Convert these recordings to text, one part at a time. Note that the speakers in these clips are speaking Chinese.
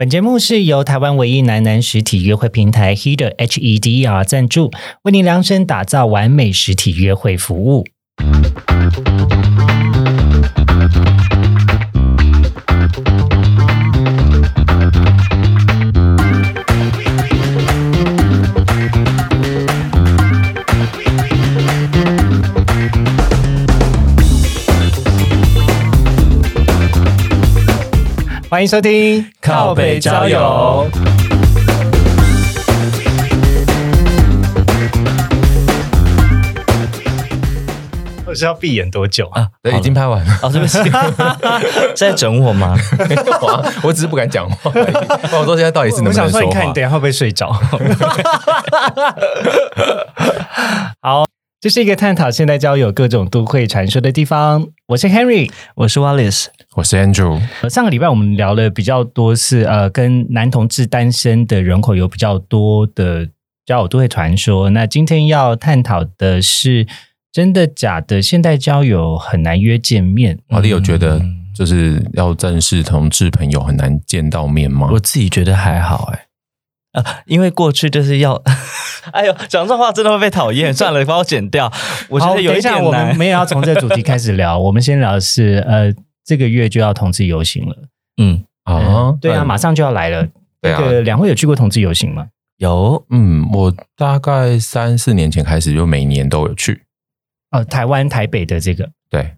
本节目是由台湾唯一男男实体约会平台 Heder H E D E R 赞助，为您量身打造完美实体约会服务。欢迎收听靠北交友。我是要闭眼多久啊？啊，对，已经拍完了。哦，对不起，是 在整我吗？我我只是不敢讲话而已。我说现在到底是能我不能说想说，你看你？等一下会不会睡着？好，这是一个探讨现代交友各种都会传说的地方。我是 Henry。我是 Wallace，我是 Andrew，呃上个礼拜我们聊了比较多是呃跟男同志单身的人口有比较多的交友都会传说。那今天要探讨的是真的假的现代交友很难约见面。老弟有觉得嗯就是要正式同志朋友很难见到面吗？我自己觉得还好哎。啊，因为过去就是要，哎呦，讲这话真的会被讨厌。算了，帮我剪掉。我觉得有一等下我们。没有要从这个主题开始聊，我们先聊的是呃这个月就要同志游行了。嗯，啊，对啊，马上就要来了。对啊这个两位有去过同志游行吗？有嗯，我大概三四年前开始就每年都有去。呃，台湾台北的这个对，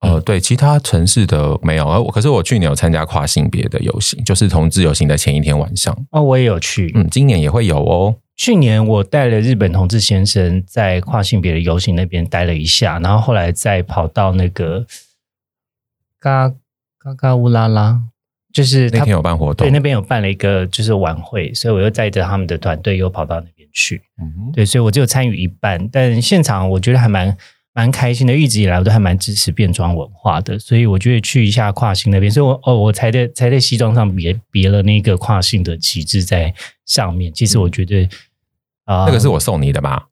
呃，对，其他城市的没有，而我可是我去年有参加跨性别的游行，就是同志游行的前一天晚上。哦，我也有去。嗯，今年也会有哦。去年我带了日本同志先生在跨性别的游行那边待了一下，然后后来再跑到那个嘎嘎嘎乌拉拉，就是那天有办活动，对那边有办了一个就是晚会，所以我又带着他们的团队又跑到那边去。嗯哼对，所以我只有参与一半，但现场我觉得还蛮蛮开心的。一直以来我都还蛮支持变装文化的，所以我觉得去一下跨性那边，所以我哦，我才在才在西装上别别了那个跨性的旗帜在上面。其实我觉得啊，那个是我送你的吧？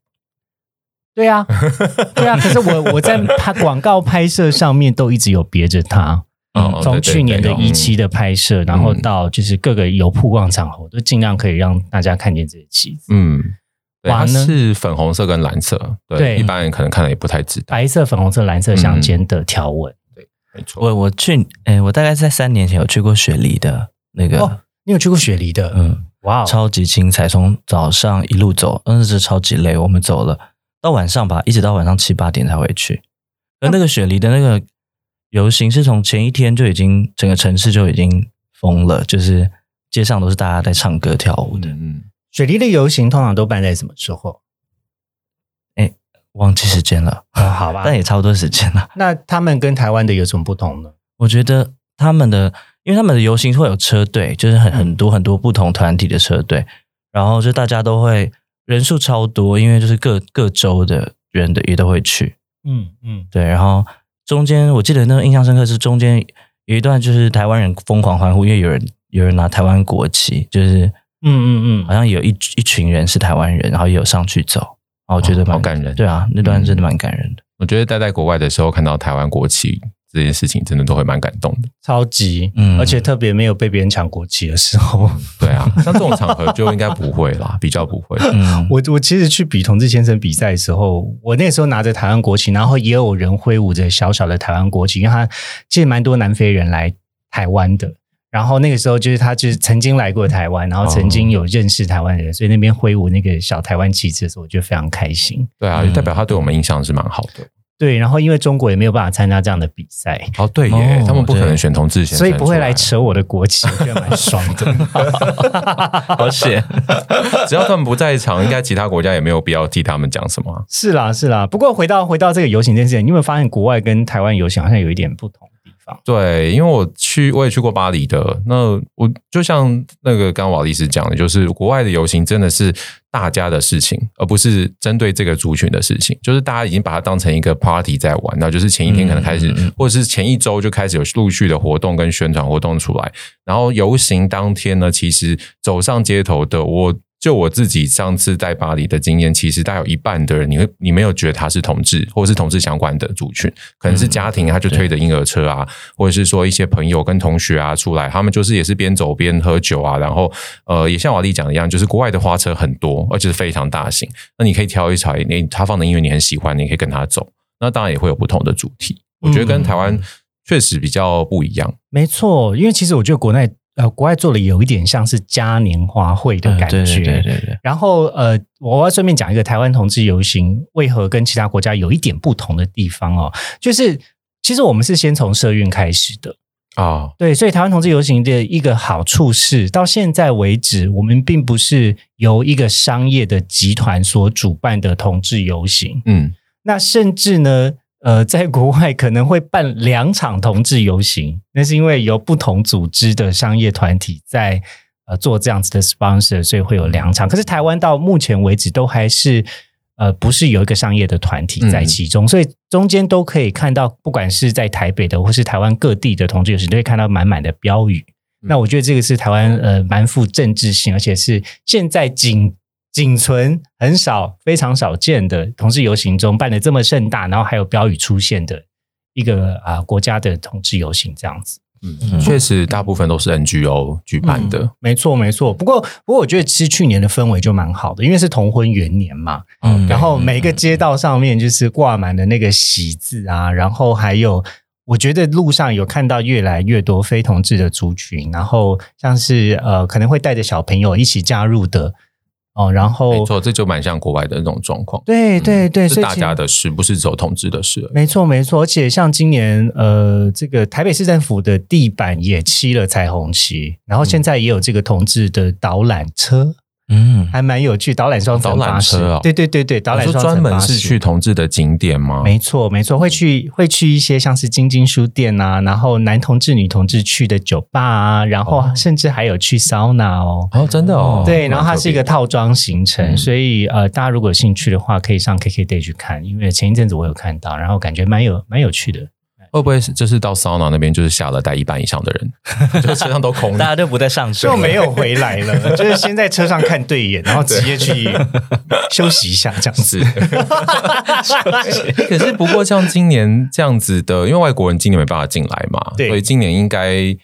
对啊，对啊。可是我我在拍广告拍摄上面都一直有别着它。嗯从去年的一期的，拍摄，然后到就是各个有曝光场合，我都尽量可以让大家看见这些旗子。嗯，对，它是粉红色跟蓝色，对，一般人可能看了也不太知道，白色、粉红色、蓝色相间的条纹。对没错。我我去，哎，我大概在三年前有去过雪梨的那个，哦，你有去过雪梨的？嗯，哇哦，超级精彩，从早上一路走，真的是超级累。我们走了到晚上吧，一直到晚上七八点才回去。而那个雪梨的那个游行是从前一天就已经整个城市就已经疯了，就是街上都是大家在唱歌跳舞的。嗯，雪梨的游行通常都办在什么时候？哎忘记时间了，哦，好吧 但。也差不多时间了。那他们跟台湾的有什么不同呢？我觉得他们的，因为他们的游行会有车队，就是很很多很多不同团体的车队，然后就大家都会人数超多，因为就是各各州的人的也都会去。嗯嗯，对，然后中间我记得那个印象深刻是中间有一段就是台湾人疯狂欢呼，因为有人有人拿台湾国旗，就是嗯嗯嗯好像有一一群人是台湾人，然后也有上去走，然后我觉得哦蛮、好感人对啊，那段真的蛮感人的。我觉得待在国外的时候，看到台湾国旗这件事情，真的都会蛮感动的。超级，嗯而且特别没有被别人抢国旗的时候，对啊，像这种场合就应该不会啦，比较不会。嗯，我我其实去比同志先生比赛的时候，我那时候拿着台湾国旗，然后也有人挥舞着小小的台湾国旗，因为他其实蛮多南非人来台湾的。然后那个时候就是他就是曾经来过台湾，然后曾经有认识台湾人，所以那边挥舞那个小台湾旗帜的时候，我觉得非常开心。对啊，就代表他对我们印象是蛮好的。对，然后因为中国也没有办法参加这样的比赛，哦，对耶，哦他们不可能选同志先生所以不会来扯我的国旗，我觉得蛮爽的。好险。只要他们不在场，应该其他国家也没有必要替他们讲什么啊。是啦，是啦。不过回到回到这个游行这件事情，你有没有发现国外跟台湾游行好像有一点不同方？对，因为我去，我也去过巴黎的。那我就像那个刚刚瓦利斯讲的，就是国外的游行真的是大家的事情，而不是针对这个族群的事情。就是大家已经把它当成一个 party 在玩，然后就是前一天可能开始，或者是前一周就开始有陆续的活动跟宣传活动出来。然后游行当天呢，其实走上街头的，我就我自己上次在巴黎的经验，其实大概有一半的人，你会你没有觉得他是同志，或者是同志相关的族群，可能是家庭，他就推着婴儿车啊，或者是说一些朋友跟同学啊出来，他们就是也是边走边喝酒啊，然后呃，也像瓦力讲的一样，就是国外的花车很多，而且是非常大型，那你可以挑一台，你他放的音乐你很喜欢，你可以跟他走，那当然也会有不同的主题，我觉得跟台湾确实比较不一样。没错，因为其实我觉得国内呃国外做的有一点像是嘉年华会的感觉，嗯对对对对对，然后呃，我要顺便讲一个台湾同志游行为何跟其他国家有一点不同的地方哦，就是其实我们是先从社运开始的，哦，对，所以台湾同志游行的一个好处是，到现在为止，我们并不是由一个商业的集团所主办的同志游行，嗯，那甚至呢，呃，在国外可能会办两场同志游行，那是因为有不同组织的商业团体在呃做这样子的 sponsor，所以会有两场。可是台湾到目前为止都还是呃不是有一个商业的团体在其中，所以中间都可以看到，不管是在台北的或是台湾各地的同志游行，都会看到满满的标语。那我觉得这个是台湾呃蛮富政治性，而且是现在仅仅存很少、非常少见的同志游行中办的这么盛大，然后还有标语出现的一个啊、国家的同志游行这样子。嗯，确实大部分都是 NGO 举办的。嗯没错没错。不过不过，我觉得其实去年的氛围就蛮好的，因为是同婚元年嘛，嗯然后每个街道上面就是挂满了那个喜字啊，然后还有。我觉得路上有看到越来越多非同志的族群，然后像是呃可能会带着小朋友一起加入的哦，然后没错，这就蛮像国外的那种状况。对对对，是大家的事，不是只有同志的事。没错，没错，而且像今年，呃，这个台北市政府的地板也漆了彩虹旗，然后现在也有这个同志的导览车，嗯，还蛮有趣。导览双层导览巴士车哦对对对对，导览双专门是去同志的景点吗？没错，没错，会去会去一些像是晶晶书店啊，然后男同志、女同志去的酒吧啊，然后哦甚至还有去桑拿哦。哦，真的哦，对，然后它是一个套装行程，嗯所以呃，大家如果有兴趣的话，可以上 KKday 去看，因为前一阵子我有看到，然后感觉蛮有蛮有趣的。会不会是就是到桑拿那边就是下了带一半以上的人，就车上都空了？大家都不再上车了，就没有回来了，就是先在车上看对眼，然后直接去休息一下这样子。可是不过像今年这样子的，因为外国人今年没办法进来嘛，对所以今年应该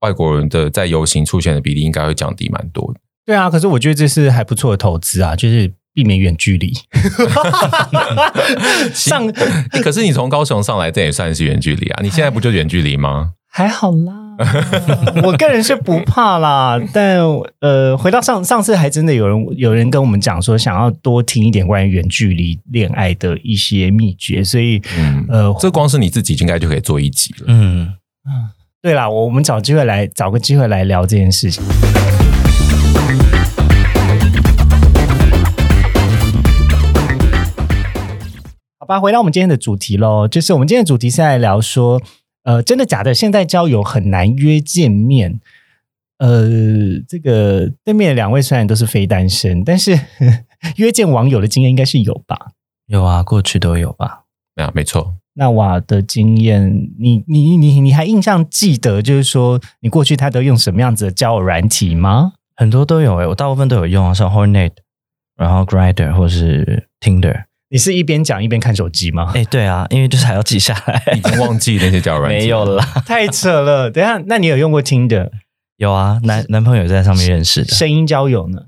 外国人的在游行出现的比例应该会降低蛮多的。对啊，可是我觉得这是还不错的投资啊，就是避免远距离。上欸可是你从高雄上来，这也算是远距离啊？你现在不就远距离吗？还好啦，我个人是不怕啦。但呃，回到上上次，还真的有人有人跟我们讲说，想要多听一点关于远距离恋爱的一些秘诀，所以嗯，呃，这光是你自己应该就可以做一集了。嗯，对啦，我我们找机会来找个机会来聊这件事情。好吧，回到我们今天的主题喽，就是我们今天的主题是在聊说，呃，真的假的？现在交友很难约见面。呃，这个对面的两位虽然都是非单身，但是 约见网友的经验应该是有吧？有啊，过去都有吧。啊，没错，那我的经验，你你你你还印象记得，就是说你过去他都用什么样子的交友软体吗？很多都有诶、我大部分都有用啊，像 Hornet，然后 Grider 或是 Tinder。你是一边讲一边看手机吗？哎、对啊，因为就是还要记下来。已经忘记那些交友软件没有了，太扯了！等一下，那你有用过听的有啊，男男朋友在上面认识的，声音交友呢？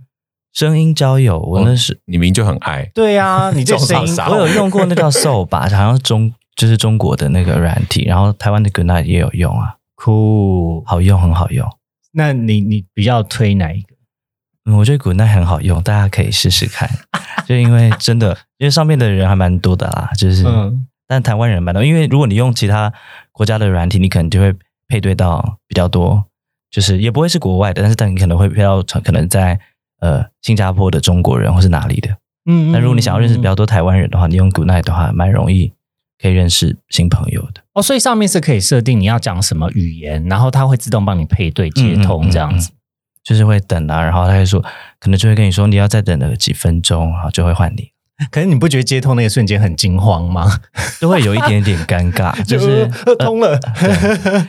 声音交友，我那是、你明明就很爱，对啊，你这声音我有用过那叫 Soul 吧，好像是中就是中国的那个软体，然后台湾的 Good Night 也有用啊，酷。好用，很好用。那你你比较推哪一个？嗯，我觉得 Good Night 很好用，大家可以试试看。就因为真的，因为上面的人还蛮多的啦，就是，嗯但台湾人蛮多。因为如果你用其他国家的软体，你可能就会配对到比较多，就是也不会是国外的，但是但你可能会配到可能在呃新加坡的中国人或是哪里的。嗯那如果你想要认识比较多台湾人的话，你用 Good Night 的话，蛮容易可以认识新朋友的。哦，所以上面是可以设定你要讲什么语言，然后它会自动帮你配对接通这样子。就是会等啊，然后他就说，可能就会跟你说你要再等个几分钟，然后就会换你。可是你不觉得接通那个瞬间很惊慌吗？就会有一点点尴尬，就是呃通了，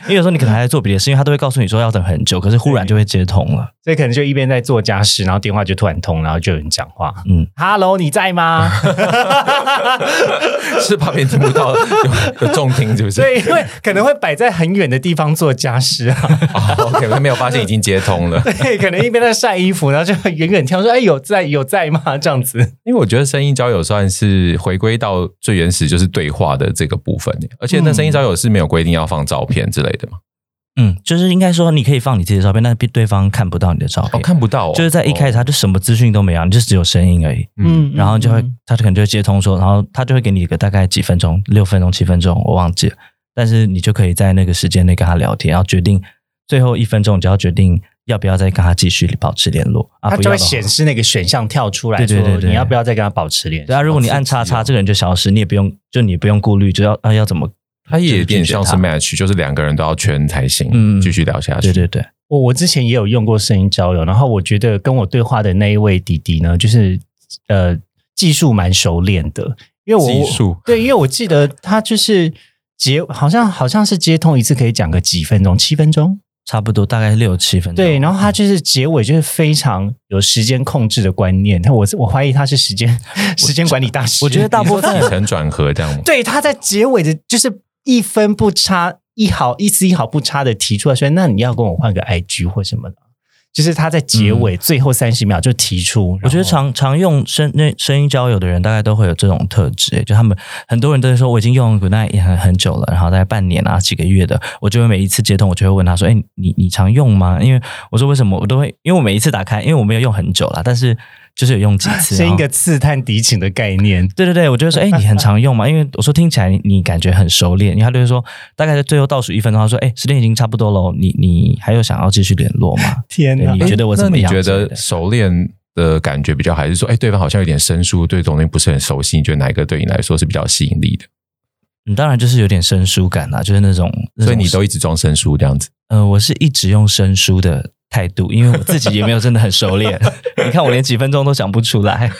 因为有时候你可能还在做别的事，因为他都会告诉你说要等很久，可是忽然就会接通了。所以可能就一边在做家事，然后电话就突然通，然后就有人讲话。嗯，Hello，你在吗？是怕别人听不到，有有重听是不是？对，因为可能会摆在很远的地方做家事啊。哦，OK，没有发现已经接通了。对，可能一边在晒衣服，然后就远远听说：“哎，有在有在吗？”这样子。因为我觉得声音交友算是回归到最原始，就是对话的这个部分。而且那声音交友是没有规定要放照片之类的嘛？嗯，就是应该说你可以放你自己的照片，但是对方看不到你的照片哦，看不到哦，就是在一开始哦，他就什么资讯都没有，你就只有声音而已。嗯，然后就会，他就可能就会接通说，然后他就会给你一个大概几分钟，六分钟、七分钟，我忘记了。但是你就可以在那个时间内跟他聊天，然后决定最后一分钟，你就要决定要不要再跟他继续保持联络啊？它就会显示那个选项跳出来说对对对对你要不要再跟他保持联系？对啊，如果你按叉叉，这个人就消失，你也不用，就你不用顾虑，就要啊要怎么？它也有点像是 match，就是两个人都要圈才行，嗯继续聊下去。对对对，我我之前也有用过声音交友，然后我觉得跟我对话的那一位弟弟呢，就是呃技术蛮熟练的，因为我技术对，因为我记得他就是接好像好像是接通一次可以讲个几分钟，七分钟，差不多大概六七分钟。对，然后他就是结尾就是非常有时间控制的观念，他我是我怀疑他是时间时间管理大师，我觉得大部分起承转合这样吗？对，他在结尾的，就是一分不差，一毫一丝一毫不差的提出来说，那你要跟我换个 IG 或什么的，就是他在结尾、最后三十秒就提出。我觉得常常用声那声音交友的人，大概都会有这种特质、欸就他们很多人都会说，我已经用 Good Night 也很很久了，然后大概半年啊几个月的，我就会每一次接通，我就会问他说，哎、你你常用吗？因为我说为什么我都会，因为我每一次打开，因为我没有用很久啦，但是就是有用几次，然后是一个刺探敌情的概念。对对对，我就会说，哎、你很常用嘛？因为我说听起来你你感觉很熟练，因为他就会说，大概在最后倒数一分钟，他说，哎、时间已经差不多了，你你还有想要继续联络吗？天哪！你觉得我怎么样那你觉得熟练的感觉比较，还是说，哎，对方好像有点生疏，对这种东西不是很熟悉？你觉得哪一个对你来说是比较吸引力的？你当然就是有点生疏感啦，就是那种，那种所以你都一直装生疏这样子。呃，我是一直用生疏的态度，因为我自己也没有真的很熟练。你看我连几分钟都讲不出来。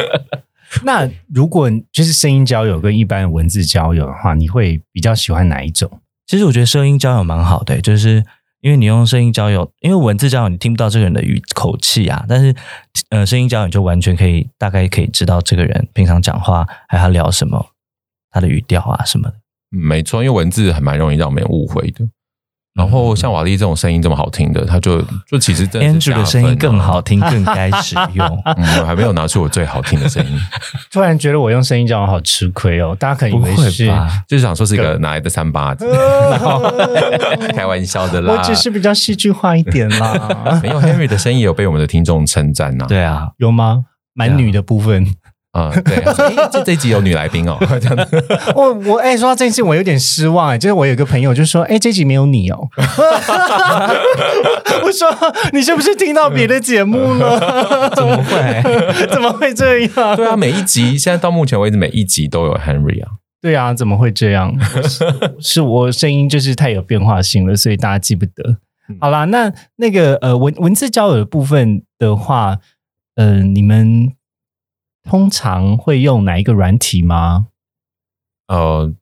那如果就是声音交友跟一般文字交友的话，你会比较喜欢哪一种？其实我觉得声音交友蛮好的、就是因为你用声音交友，因为文字交友你听不到这个人的语口气啊，但是呃，声音交友你就完全可以大概可以知道这个人平常讲话还有他聊什么，他的语调啊什么的。嗯没错，因为文字还蛮容易让我们误会的。然后像瓦力这种声音这么好听的，他就就其实真的是 Andrew 的声音更好听，更该使用。我还没有拿出我最好听的声音，突然觉得我用声音交友好吃亏哦，大家可能以不会为是。吧？就是想说是一个哪来的三八子，开玩笑的啦。我只是比较戏剧化一点啦，没有 Henry 的声音有被我们的听众称赞呐。对啊，有吗？蛮女的部分，啊，对，他说诶这这一集有女来宾哦，这样子。我我哎、说到这件事，我有点失望哎、就是我有一个朋友就说，哎、这集没有你哦。我说你是不是听到别的节目了？怎么会？怎么会这样？对啊，每一集现在到目前为止，每一集都有 Henry 啊。对啊，怎么会这样？是是我声音就是太有变化性了，所以大家记不得。好啦，那那个呃文文字交友的部分的话，呃，你们通常会用哪一个软体吗？呃，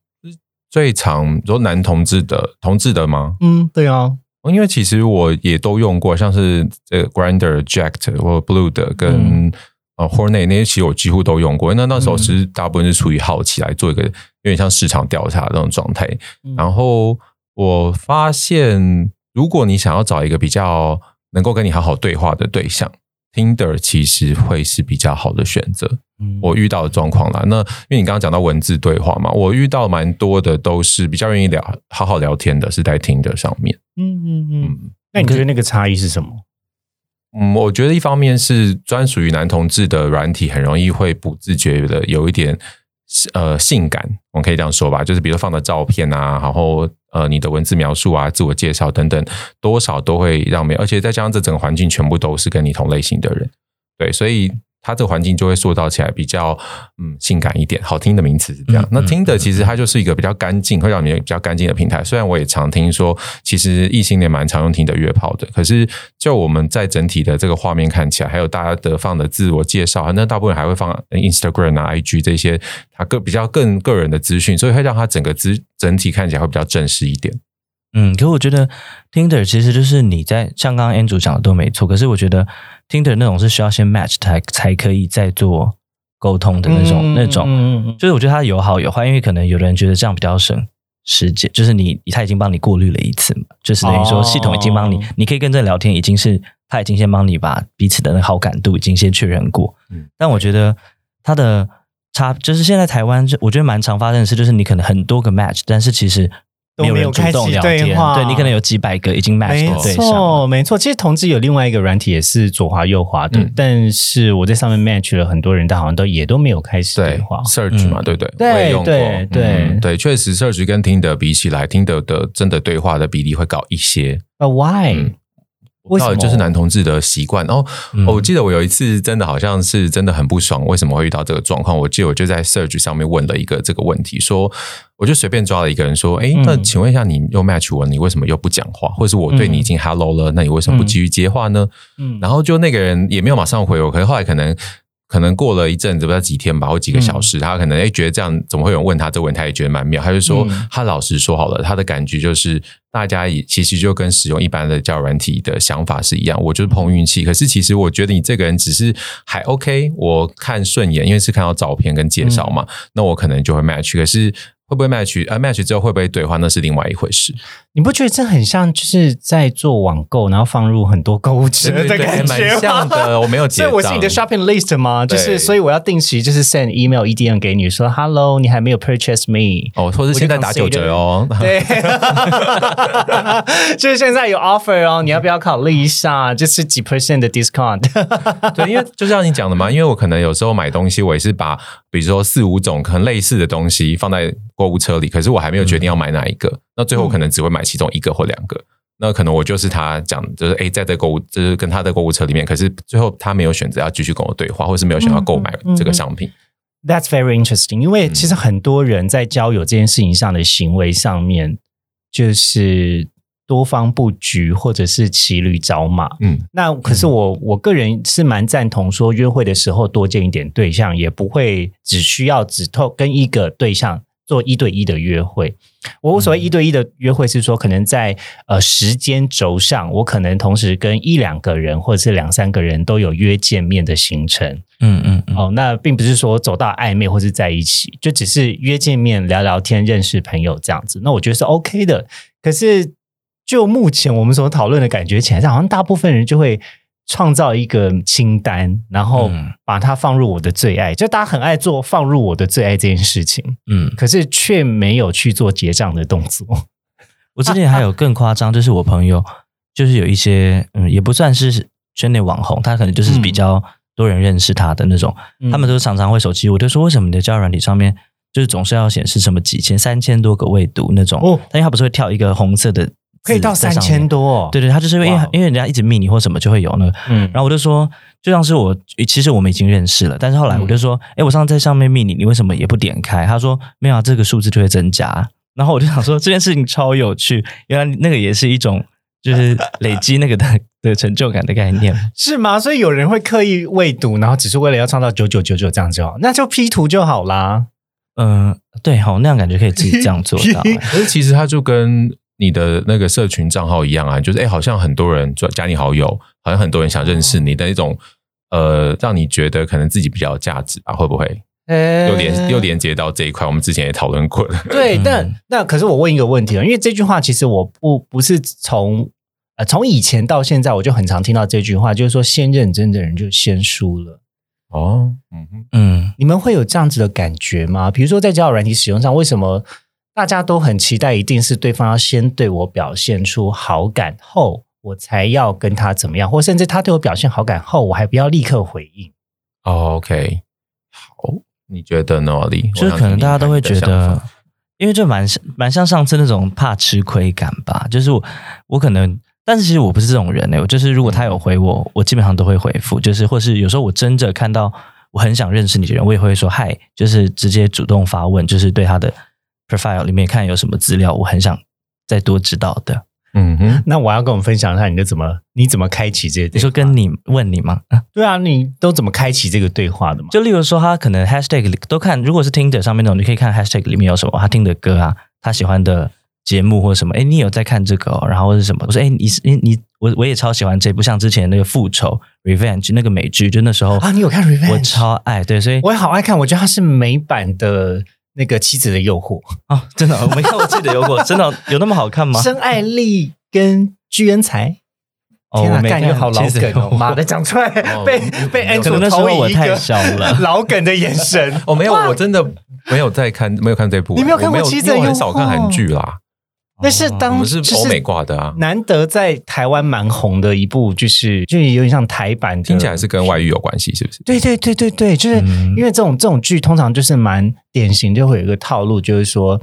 最常说男同志的同志的吗？嗯，对啊，因为其实我也都用过，像是这个 Grinder、Jacked 或 Blue 的跟、呃 Hornet 那些，其实我几乎都用过。那那时候其实大部分是出于好奇来做一个有点像市场调查的那种状态。嗯然后我发现，如果你想要找一个比较能够跟你好好对话的对象，Tinder 其实会是比较好的选择。嗯我遇到的状况啦。那因为你刚刚讲到文字对话嘛，我遇到蛮多的都是比较愿意聊、好好聊天的，是在 Tinder 上面。嗯嗯嗯。嗯那你觉得那个差异是什么？嗯，我觉得一方面是专属于男同志的软体，很容易会不自觉的有一点呃性感，我们可以这样说吧，就是比如放的照片啊，然后呃你的文字描述啊、自我介绍等等，多少都会让面，而且再加上这整个环境全部都是跟你同类型的人，对，所以它这个环境就会塑造起来比较嗯性感一点，好听的名词是这样。那嗯嗯 Tinder 其实它就是一个比较干净，会让你比较干净的平台。虽然我也常听说，其实异性恋蛮常用 Tinder 约炮的，可是就我们在整体的这个画面看起来，还有大家的放的自我介绍，那大部分还会放 Instagram 啊、IG 这些，它个比较更个人的资讯，所以会让它整个资整体看起来会比较正式一点。嗯，可我觉得 Tinder 其实就是你在像刚刚 Andrew 讲的都没错，可是我觉得 Tinder 那种是需要先 match 才才可以再做沟通的那种、那种，嗯嗯就是我觉得它有好有坏，因为可能有的人觉得这样比较省时间，就是你他已经帮你过滤了一次嘛，就是等于说哦系统已经帮你，你可以跟这聊天，已经是他已经先帮你把彼此的那好感度已经先确认过。嗯但我觉得它的差就是现在台湾，就我觉得蛮常发生的事，就是你可能很多个 match，但是其实没有人主动聊天，都没有开启对话对你可能有几百个已经 match 对象了。错，没错。其实同志有另外一个软体也是左滑右滑的，嗯但是我在上面 match 了很多人，但好像都也都没有开始对对话。，Search 嘛，嗯对不对？对我也用过，对对嗯对，确实 Search 跟 Tinder 比起来，Tinder 的真的对话的比例会高一些。啊，Why？嗯为什么？到底就是男同志的习惯。然后、嗯哦我记得我有一次真的好像是真的很不爽，为什么会遇到这个状况？我记得我就在 Search 上面问了一个这个问题，说我就随便抓了一个人说，哎，那嗯请问一下，你又 match 我，你为什么又不讲话？或者是我对你已经 hello 了，那你为什么不继续接话呢？嗯然后就那个人也没有马上回我，可是后来可能。可能过了一阵子，不知道几天吧，或几个小时，他可能哎觉得这样怎么会有人问他这个问题，他也觉得蛮妙。他就说，嗯他老实说好了，他的感觉就是大家也其实就跟使用一般的交友软体的想法是一样，我就是碰运气。可是其实我觉得你这个人只是还 OK，我看顺眼，因为是看到照片跟介绍嘛，那我可能就会 match。可是会不会 match？呃，match 之后会不会对话，那是另外一回事。你不觉得这很像就是在做网购，然后放入很多购物车的感觉蛮像的。我没有 所以我是你的 shopping list 吗？就是对所以我要定期就是 send email EDM 给你说 Hello，你还没有 purchase me。哦，或者现在打九折哦。对，就是现在有 offer 哦，你要不要考虑一下？就是几 percent 的 discount。对，因为就像你讲的嘛，因为我可能有时候买东西，我也是把比如说四五种可能类似的东西放在购物车里，可是我还没有决定要买哪一个，那最后可能只会买其中一个或两个。那可能我就是他讲，就是诶，在这购物，就是跟他的购物车里面，可是最后他没有选择要继续跟我对话，或是没有想要购买这个商品。That's very interesting，因为其实很多人在交友这件事情上的行为上面，就是多方布局或者是骑驴找马。嗯，那可是我我个人是蛮赞同说，约会的时候多见一点对象，也不会只需要只透跟一个对象做一对一的约会。我所谓一对一的约会是说，可能在呃时间轴上，我可能同时跟一两个人或者是两三个人都有约见面的行程。嗯嗯嗯，哦，那并不是说走到暧昧或是在一起，就只是约见面聊聊天、认识朋友这样子。那我觉得是 OK 的。可是就目前我们所讨论的感觉起来，好像大部分人就会创造一个清单，然后嗯把它放入我的最爱。就大家很爱做放入我的最爱这件事情，嗯，可是却没有去做结账的动作。我之前还有更夸张，就是我朋友就是有一些嗯，也不算是圈内网红，他可能就是比较多人认识他的那种，嗯他们都常常会手机，我就说为什么你的交友软体上面就是总是要显示什么几千、三千多个未读那种？哦但因为他不是会跳一个红色的字可以到三千多、哦，对对，他就是因为哇因为人家一直密你或什么就会有那个，嗯，然后我就说，就像是我其实我们已经认识了，但是后来嗯我就说，哎、我上次在上面密你，你为什么也不点开？他说没有啊，这个数字就会增加。然后我就想说这件事情超有趣，原来那个也是一种就是累积那个的 的成就感的概念。是吗？所以有人会刻意未读，然后只是为了要创造九九九九这样就好，那就 P 图就好啦。嗯、对，好，那样感觉可以自己这样做到。可是其实它就跟你的那个社群账号一样啊，就是哎，好像很多人加加你好友，好像很多人想认识你的一种，呃，让你觉得可能自己比较有价值吧？会不会呃又连又连接到这一块？我们之前也讨论过了。对，嗯但那可是我问一个问题啊，因为这句话其实我不不是从呃从以前到现在，我就很常听到这句话，就是说先认真的人就先输了。哦，嗯哼，嗯，你们会有这样子的感觉吗？比如说在交友软体使用上，为什么大家都很期待，一定是对方要先对我表现出好感后，我才要跟他怎么样，或甚至他对我表现好感后，我还不要立刻回应。哦，OK，好，你觉得呢，李？就是可能大家都会觉得，因为就蛮像蛮像上次那种怕吃亏感吧，就是我我可能但是其实我不是这种人呢、我就是如果他有回我，我基本上都会回复，就是或是有时候我真的看到我很想认识你的人，我也会说嗨，就是直接主动发问，就是对他的 profile 里面看有什么资料，我很想再多知道的。嗯哼，那我要跟我们分享一下，你的怎么你怎么开启这些？你说跟你问你吗？啊对啊，你都怎么开启这个对话的嘛？就例如说，他可能 hashtag 里都看，如果是 Tinder 上面那种，你可以看 hashtag 里面有什么，他听的歌啊，他喜欢的节目或者什么，哎，你有在看这个、哦，然后或是什么？我说，哎，你是你你我我也超喜欢这部，像之前那个复仇 Revenge 那个美剧，就那时候啊，你有看 Revenge？我超爱，对，所以我也好爱看，我觉得它是美版的那个《妻子的诱惑》，哦，真的我没看过妻子的诱惑，真的有那么好看吗？申爱丽跟居恩才。哦天啊，我没看好老梗哦！妈的，讲出来被被 a n g e l 那时候我太小了老梗的眼神。哦，没有，我真的没有在看，没有看这部。你没有看过我妻子的诱惑因为我很少看韩剧啦。那是当哦是欧美挂的啊，难得在台湾蛮红的一部，就是就有点像台版的，听起来是跟外遇有关系，是不是？对对对对对，就是嗯。因为这种这种剧通常就是蛮典型，就会有一个套路，就是说，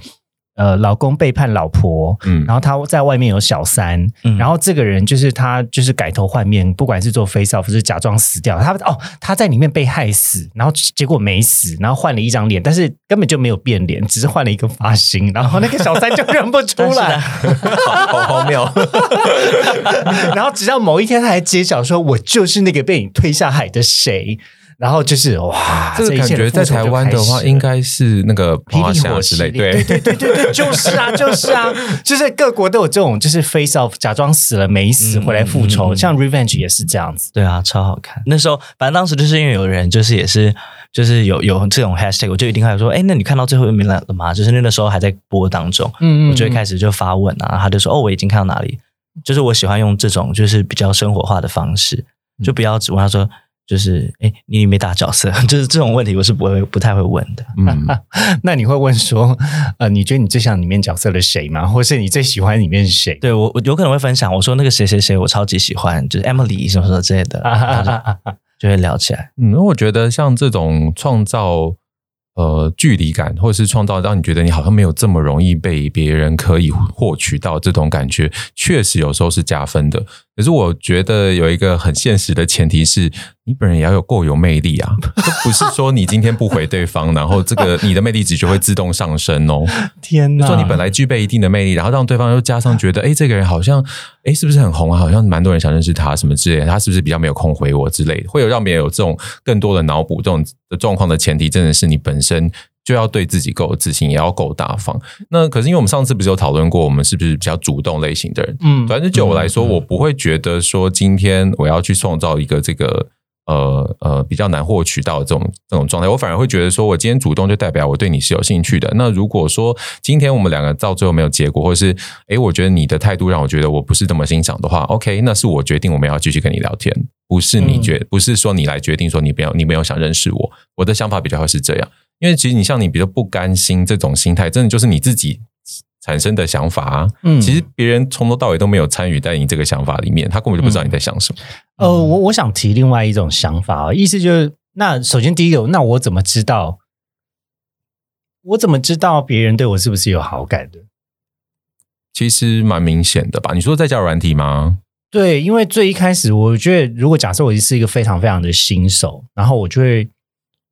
呃，老公背叛老婆，嗯然后他在外面有小三，嗯然后这个人就是他就是改头换面，不管是做 face off 是假装死掉，他哦他在里面被害死，然后结果没死，然后换了一张脸，但是根本就没有变脸，只是换了一个发型，然后那个小三就认不出来，好荒谬。然后直到某一天他还揭晓说，我就是那个被你推下海的谁。然后就是哇，这个感觉在台湾的话，应该是那个霹雳火之类，对对 对对对，就是啊，就是啊，就是各国都有这种，就是 face off，假装死了没死嗯回来复仇，嗯嗯像 revenge 也是这样子。对啊，超好看。那时候反正当时就是因为有人就是也是就是有有这种 hashtag，我就一定会说，哎，那你看到最后一面了吗？就是那个时候还在播当中，嗯我就会开始就发问啊，他就说，哦，我已经看到哪里。就是我喜欢用这种就是比较生活化的方式，嗯就不要只问他说，就是哎，你没打角色，就是这种问题我是不会不太会问的。嗯，那你会问说，呃，你觉得你最像里面角色的谁吗？或是你最喜欢里面是谁？对我我有可能会分享，我说那个谁谁谁我超级喜欢，就是 Emily 什么什么之类的，就哈哈哈就会聊起来。嗯，我觉得像这种创造呃距离感，或者是创造让你觉得你好像没有这么容易被别人可以获取到这种感觉，确实有时候是加分的。可是我觉得有一个很现实的前提是，你本人也要有够有魅力啊，不是说你今天不回对方，然后这个你的魅力值就会自动上升哦。天哪！就说你本来具备一定的魅力，然后让对方又加上觉得，哎，这个人好像，哎，是不是很红啊？好像蛮多人想认识他，什么之类的，他是不是比较没有空回我之类的，会有让别人有这种更多的脑补这种的状况的前提，真的是你本身就要对自己够有自信，也要够大方。那可是因为我们上次不是有讨论过，我们是不是比较主动类型的人？嗯反正就我来说，我不会觉得说今天我要去创造一个这个呃呃比较难获取到的这种这种状态，我反而会觉得说我今天主动就代表我对你是有兴趣的。那如果说今天我们两个到最后没有结果，或是诶我觉得你的态度让我觉得我不是这么欣赏的话，OK，那是我决定我们要继续跟你聊天，不是你决，不是说你来决定说你不要你没有想认识我。我的想法比较会是这样，因为其实你像你比较不甘心这种心态，真的就是你自己。产生的想法啊，嗯其实别人从头到尾都没有参与在你这个想法里面，他根本就不知道你在想什么。呃，我我想提另外一种想法啊，意思就是，那首先第一个，那我怎么知道？我怎么知道别人对我是不是有好感的？其实蛮明显的吧？你说在交友软体吗？对，因为最一开始，我觉得如果假设我是一个非常非常的新手，然后我就会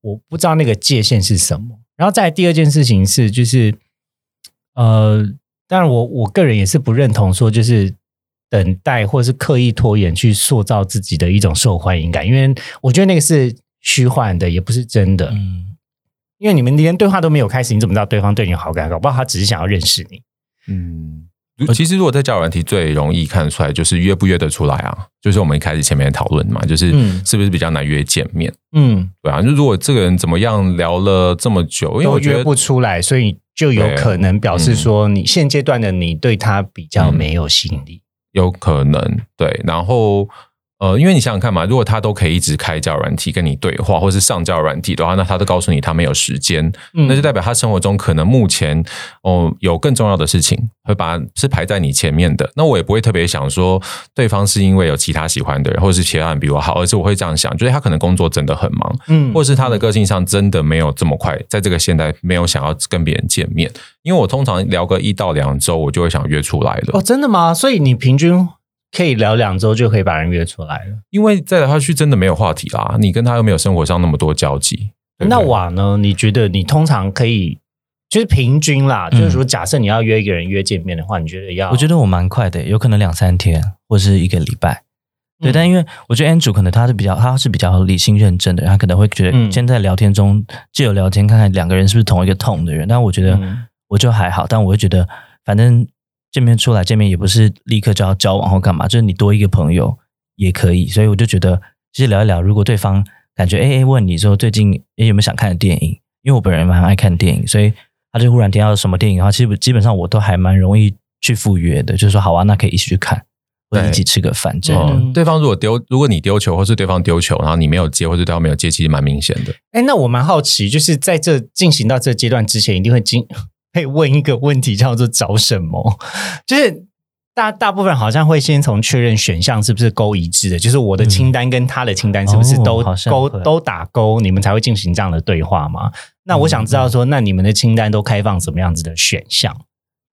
我不知道那个界限是什么。然后再来第二件事情是，就是呃，当然我我个人也是不认同说就是等待或是刻意拖延去塑造自己的一种受欢迎感，因为我觉得那个是虚幻的，也不是真的。嗯，因为你们连对话都没有开始，你怎么知道对方对你有好感？搞不好他只是想要认识你。嗯，其实如果在交友软体最容易看得出来，就是约不约得出来啊？就是我们一开始前面讨论嘛，就是嗯是不是比较难约见面？嗯，对啊，就如果这个人怎么样聊了这么久，因为我觉得不出来，所以就有可能表示说，你现阶段的你对他比较没有吸引力。有可能对，然后呃，因为你想想看嘛，如果他都可以一直开交友软体跟你对话，或是上交友软体的话，那他都告诉你他没有时间，嗯那就代表他生活中可能目前哦有更重要的事情会把是排在你前面的。那我也不会特别想说对方是因为有其他喜欢的人，或者是其他人比我好，而是我会这样想，就是他可能工作真的很忙，嗯或是他的个性上真的没有这么快，在这个现代没有想要跟别人见面。因为我通常聊个一到两周，我就会想约出来了。哦，真的吗？所以你平均可以聊两周就可以把人约出来了。因为再聊下去真的没有话题啦，你跟他又没有生活上那么多交集。那对瓦呢？你觉得你通常可以就是平均啦，嗯就是说假设你要约一个人约见面的话，你觉得要？我觉得我蛮快的，有可能两三天或是一个礼拜。对，嗯但因为我觉得 Andrew 可能他是比较他是比较理性认真的，他可能会觉嗯得先在聊天中借由聊天看看两个人是不是同一个痛的人。但我觉得嗯我就还好，但我会觉得反正见面出来见面也不是立刻就要交往或干嘛，就是你多一个朋友也可以。所以我就觉得其实聊一聊，如果对方感觉哎哎问你说最近诶有没有想看的电影，因为我本人蛮爱看电影，所以他就忽然听到什么电影的话，其实基本上我都还蛮容易去赴约的，就是说好啊，那可以一起去看，或者一起吃个饭这样。对方如果丢，如果你丢球，或是对方丢球，然后你没有接，或是对方没有接，其实蛮明显的。哎，那我蛮好奇，就是在这进行到这阶段之前，一定会经会问一个问题，叫做找什么？就是大大部分好像会先从确认选项是不是勾一致的，就是我的清单跟他的清单是不是哦都勾都打勾，你们才会进行这样的对话嘛？那我想知道说，那你们的清单都开放什么样子的选项？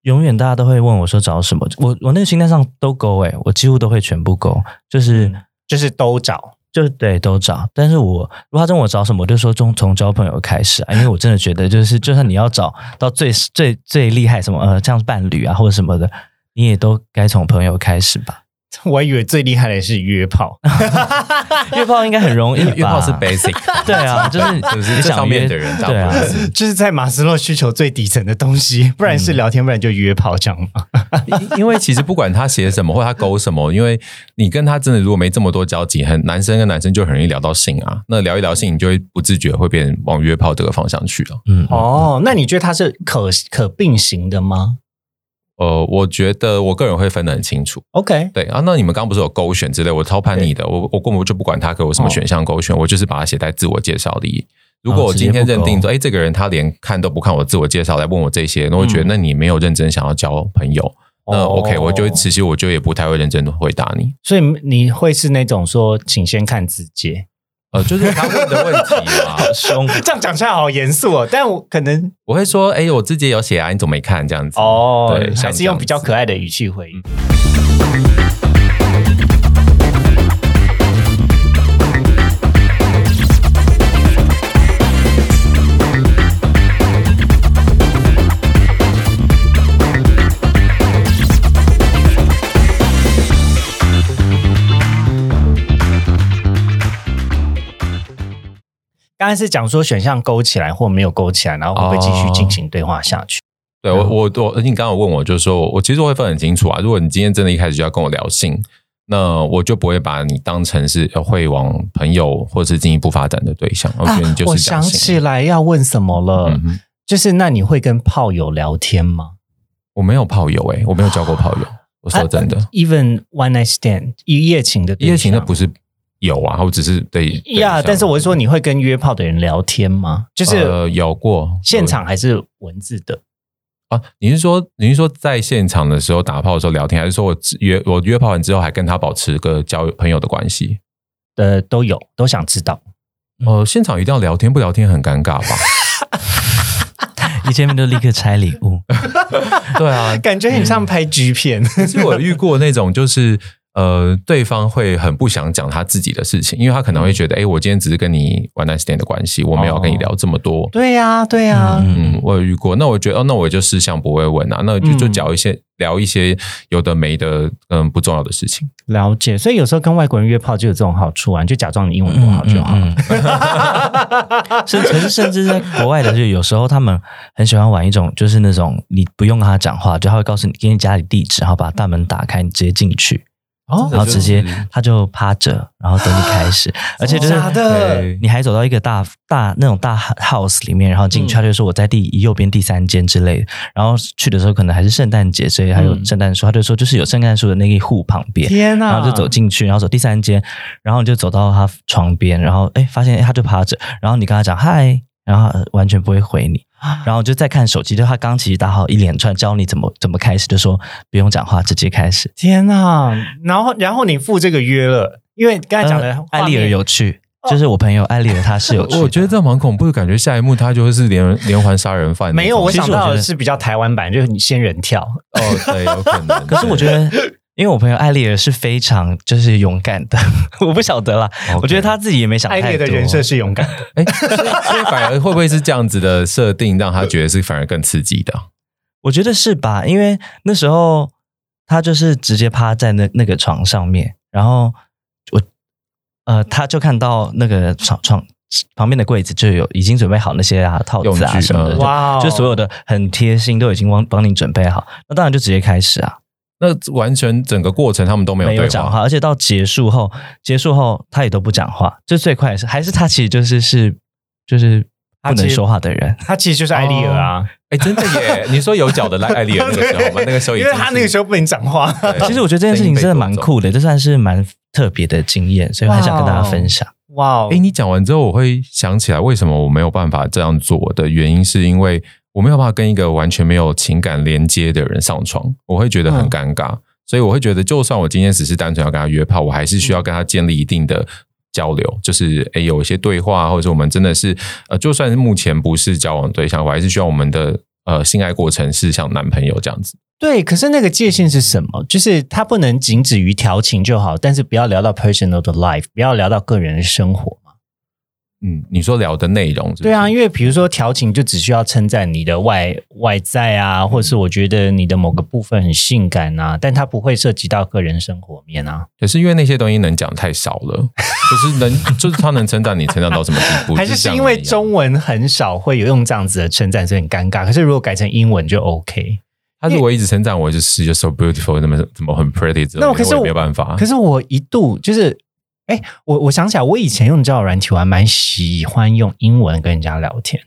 永远大家都会问我说找什么，我我那个清单上都勾诶、我几乎都会全部勾，就是、就是都找。就是对都找。但是我如果他问我找什么，我就说从从交朋友开始啊，因为我真的觉得就是就算你要找到最最最厉害什么呃这样伴侣啊或者什么的，你也都该从朋友开始吧。我还以为最厉害的是约炮，约炮应该很容易吧，约炮是 basic，对啊，就是就是你想这上面约的人对啊，就是在马斯洛需求最底层的东西，不然是聊天，不然就约炮这样嘛。因因为其实不管他写什么或他勾什么，因为你跟他真的如果没这么多交集，很男生跟男生就很容易聊到性啊。那聊一聊性，你就会不自觉会变往约炮这个方向去了。嗯，哦，那你觉得它是可可并行的吗呃，我觉得我个人会分得很清楚。？OK，对啊，那你们刚刚不是有勾选之类？我超叛逆的，我我根本就不管他给我什么选项勾选，我就是把它写在自我介绍里。如果我今天认定说，哎、这个人他连看都不看我自我介绍来问我这些，那我觉得嗯那你没有认真想要交朋友。那哦 OK，我就会其实我就也不太会认真的回答你。所以你会是那种说，请先看字节，呃，就是他问的问题嘛，凶 这样讲起来好严肃哦。但我可能我会说，哎、我自己有写啊，你怎么没看这样子？哦对，像还是用比较可爱的语气回应。刚才是讲说选项勾起来或没有勾起来，然后会不会继续进行对话下去？对我我我，你刚刚有问我，就是说我我其实我会分很清楚啊。如果你今天真的一开始就要跟我聊性，那我就不会把你当成是呃会往朋友或者是进一步发展的对象。我觉得你就啊我是。想起来要问什么了，嗯就是那你会跟炮友聊天吗？我没有炮友诶、我没有交过炮友。我说真的，啊，even one night stand 一夜情的对一夜情的象不是有啊，我只是对呀，但是我是说说，你会跟约炮的人聊天吗？就是呃有过现场还是文字的？啊？你是说你是说在现场的时候打炮的时候聊天，还是说我只约我约炮完之后还跟他保持个交朋友的关系？呃，都有，都想知道。呃，现场一定要聊天，不聊天很尴尬吧？一见面就立刻拆礼物，对啊，感觉很像拍 G 片。其实我遇过那种，就是呃，对方会很不想讲他自己的事情，因为他可能会觉得，哎、我今天只是跟你 one night stand 的关系，我没有跟你聊这么多。对呀，对呀，嗯嗯，我有遇过，那我觉得，哦，那我就事项不会问啊，那就就嗯聊一些、聊一些有的没的，嗯，不重要的事情。了解。所以有时候跟外国人约炮就有这种好处啊，你就假装你英文不好就好了。嗯嗯嗯 甚可是甚至在国外的，就有时候他们很喜欢玩一种，就是那种你不用跟他讲话，就他会告诉你给你家里地址，然后把大门打开，你直接进去，哦然后直接他就趴着，然后等你开始，而且就是对你还走到一个大大那种大 house 里面，然后进去，嗯他就说我在第右边第三间之类的。然后去的时候可能还是圣诞节，所以还有嗯圣诞树，他就说就是有圣诞树的那一户旁边。天哪！然后就走进去，然后走第三间，然后你就走到他床边，然后哎发现哎他就趴着，然后你跟他讲嗨，然后完全不会回你，然后就再看手机，就他刚其实打好一连串教你怎么怎么开始，就说不用讲话，直接开始。天哪！然后然后你赴这个约了，因为刚才讲的呃艾丽尔有趣，就是我朋友艾丽尔她是有趣，我觉得这蛮恐怖的，感觉下一幕他就会是连 连环杀人犯。没有，我想到的是比较台湾版，就是你仙人跳。哦，对，有可能。可是我觉得因为我朋友艾丽儿是非常就是勇敢的，我不晓得啦我觉得他自己也没想艾太多。烈的人设是勇敢的，哎，所以所以反而会不会是这样子的设定，让他觉得是反而更刺激的？我觉得是吧？因为那时候他就是直接趴在那那个床上面，然后我呃，他就看到那个床床旁边的柜子就有已经准备好那些啊套子用具啊什么的，嗯就哇哦就所有的很贴心都已经帮帮你准备好，那当然就直接开始啊，那完全整个过程他们都没有对没有讲话，而且到结束后，结束后他也都不讲话，这最快的是还是他其实就是是就是不能说话的人，他其实就是艾丽尔啊，哎，真的耶！你说有脚的赖艾丽尔那个时候吗？那个时候已 因为他那个时候不能讲话。其实我觉得这件事情真的蛮酷的，这算是蛮特别的经验，所以我很想跟大家分享。哇哦哎，，你讲完之后，我会想起来为什么我没有办法这样做的原因，是因为我没有办法跟一个完全没有情感连接的人上床，我会觉得很尴尬。所以我会觉得，就算我今天只是单纯要跟他约炮，我还是需要跟他建立一定的交流，就是诶有一些对话，或者是我们真的是呃，就算是目前不是交往对象，我还是需要我们的呃性爱过程是像男朋友这样子。对，可是那个界限是什么？就是他不能仅止于调情就好，但是不要聊到 personal 的 life，不要聊到个人的生活嘛。嗯，你说聊的内容是是对啊，因为比如说调情就只需要称赞你的外外在啊，或者是我觉得你的某个部分很性感啊，但它不会涉及到个人生活面啊。可是因为那些东西能讲太少了，就是能，就是他能称赞你成长到什么地步？还是是因为中文很少会有用这样子的称赞，所以很尴尬。可是如果改成英文就 OK。他如果一直称赞我，就是就 so beautiful，怎么怎么很 pretty 那我可是我没有办法。可是我一度就是，哎，我我想起来，我以前用交友软体，我还蛮喜欢用英文跟人家聊天。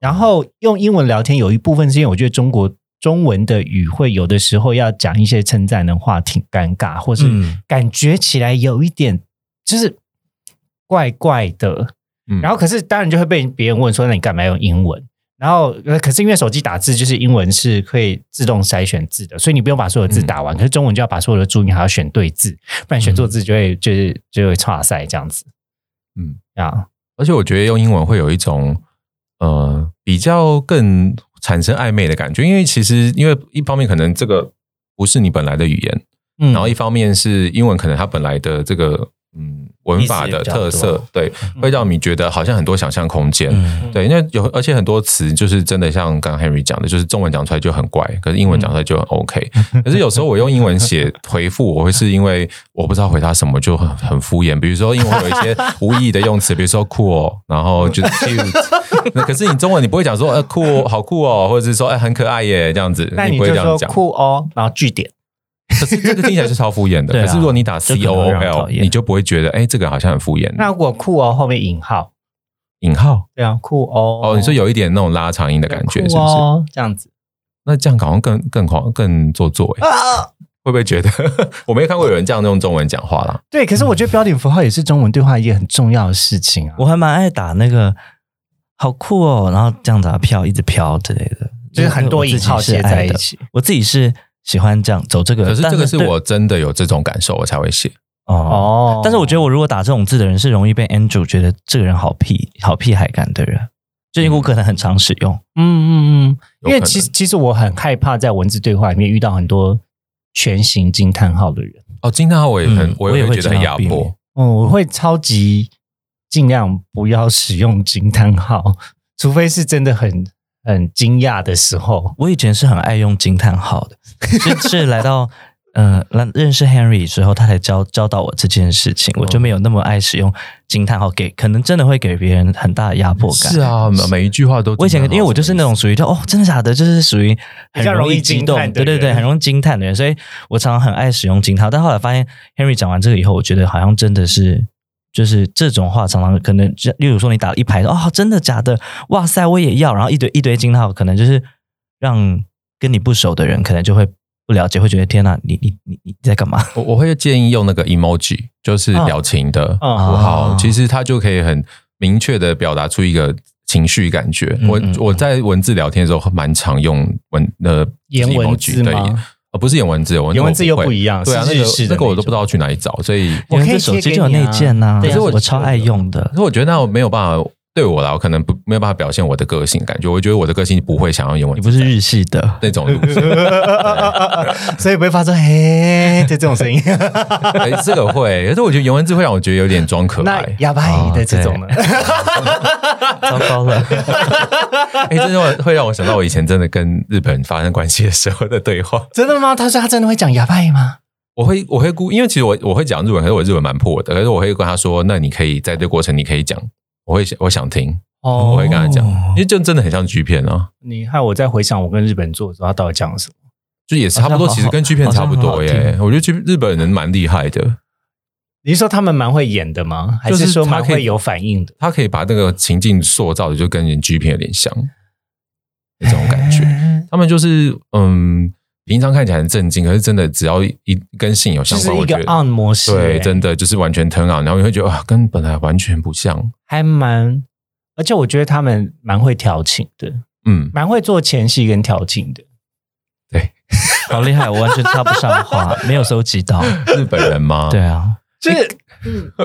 然后用英文聊天，有一部分是因为我觉得中国中文的语汇有的时候要讲一些称赞的话，挺尴尬，或是嗯感觉起来有一点就是怪怪的。嗯然后可是当然就会被别人问说，那你干嘛用英文？然后呃可是因为手机打字就是英文是可以自动筛选字的，所以你不用把所有字打完。可是中文就要把所有的注音还要选对字，不然选错字就会、就是就会差赛这样子嗯，啊。而且我觉得用英文会有一种呃比较更产生暧昧的感觉，因为其实因为一方面可能这个不是你本来的语言，嗯然后一方面是英文可能它本来的这个嗯文法的特色，对，会让你觉得好像很多想象空间。嗯对，因为有而且很多词就是真的像刚刚 Henry 讲的，就是中文讲出来就很怪，可是英文讲出来就很 OK。可是有时候我用英文写回复，我会是因为我不知道回答什么，就很很敷衍。比如说英文有一些无意义的用词，比如说 cool，，然后就是 cute。那可是你中文你不会讲说呃酷哦好酷哦，或者是说哎很可爱耶这样子，那你不会这样讲。酷哦，然后句点。可是这个听起来是超敷衍的。对啊可是如果你打 C 可 O 能 O L，厌你就不会觉得哎这个好像很敷衍。那如果酷哦后面引号，引号对啊，酷哦。哦，你说有一点那种拉长音的感觉是不是？哦，这样子那这样好像更更狂更做作哎。啊。会不会觉得 我没有看过有人这样用中文讲话啦？对，可是我觉得标点符号也是中文对话一件很重要的事情啊。我还蛮爱打那个好酷哦，然后这样子啊飘一直飘之类的，就是很多引号写在一起。起。我自己是喜欢这样走这个，可是这个是我真的有这种感受，我才会写。哦。哦，但是我觉得我如果打这种字的人是容易被 Andrew 觉得这个人好屁好屁孩感的人，就因为我可能很常使用。嗯嗯嗯，因为其实其实我很害怕在文字对话里面遇到很多全形惊叹号的人。哦，惊叹号我也很，嗯我也觉得很压迫尽量避免。哦，我会超级尽量不要使用惊叹号，除非是真的很很惊讶的时候。我以前是很爱用惊叹号的，是是来到 呃来认识 Henry 之后，他才教教导我这件事情，我就没有那么爱使用惊叹号，给可能真的会给别人很大的压迫感。是啊，每每一句话都。我以前因为我就是那种属于就哦，真的假的，就是属于很容易容易惊动对对对，很容易惊叹的人，所以我常常很爱使用惊叹号。但后来发现 Henry 讲完这个以后，我觉得好像真的是。就是这种话，常常可能，例如说你打了一排，哦，真的假的？哇塞，我也要，然后一堆一堆惊叹号，可能就是让跟你不熟的人，可能就会不了解，会觉得天哪，你你你你在干嘛？我我会建议用那个 emoji，就是表情的符嗯号，啊其实它就可以很明确的表达出一个情绪感觉。我我在文字聊天的时候蛮常用文呃 emoji 对，呃不是颜文字，我颜文字又会不一样对啊，那个那个我都不知道去哪里找，所以我可以手机就有内建呐、对啊我超爱用的可。是我觉得那我没有办法对我来，我可能不没有办法表现我的个性感觉。我觉得我的个性不会想要演文你不是日系的，那种路线。所以不会发出嘿的这种声音。哎，这个会，可是我觉得颜文字会让我觉得有点装可那爱。哑巴姨的这种呢？糟糕了。哎，这种会让我想到我以前真的跟日本人发生关系的时候的对话。真的吗？他说他真的会讲哑巴姨吗？我会我会估，因为其实我我会讲日文，可是我日文蛮破的。可是我会跟他说，那你可以在这过程你可以讲，我会我想听，哦我会跟他讲，因为就真的很像 G 片啊，你害我在回想我跟日本人做的时候，他到底讲了什么？就也差不多，好好其实跟 G 片差不多耶我觉得去日本人蛮厉害的，你是说他们蛮会演的吗？还就是是说蛮会有反应的？他可以把那个情境塑造的就跟 G 片有点像，那种感觉。哎 他们就是嗯，平常看起来很震惊，可是真的只要一跟性有相关，就是一个我觉得 on 模式、对，哎真的就是完全 turn on，然后你会觉得啊，跟本来完全不像。还蛮，而且我觉得他们蛮会调情的，嗯，蛮会做前戏跟调情的。好厉害，我完全插不上话，没有收集到。日本人吗？对啊，就是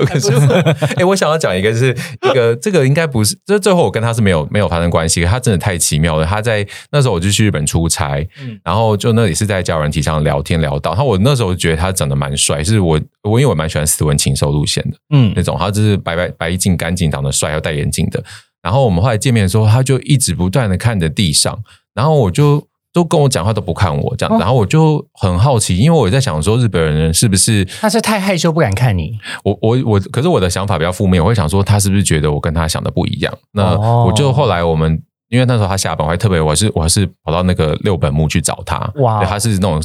可是我，哎、我想要讲一个，是一个这个应该不是，这最后我跟他是没有没有发生关系，他真的太奇妙了。他在那时候我就去日本出差，嗯然后就那里是在交友软体上聊天聊到，他我那时候觉得他长得蛮帅，是我我因为我蛮喜欢斯文禽兽路线的嗯那种，他就是白白白净干净，长得帅，又戴眼镜的。然后我们后来见面的时候，他就一直不断的看着地上，然后我就。都跟我讲话都不看我这样，哦然后我就很好奇，因为我在想说日本人是不是他是太害羞不敢看你，我我我，可是我的想法比较负面，我会想说他是不是觉得我跟他想的不一样？那哦我就后来我们。因为那时候他下班，我还特别我还是我还是跑到那个六本木去找他。哇他是那种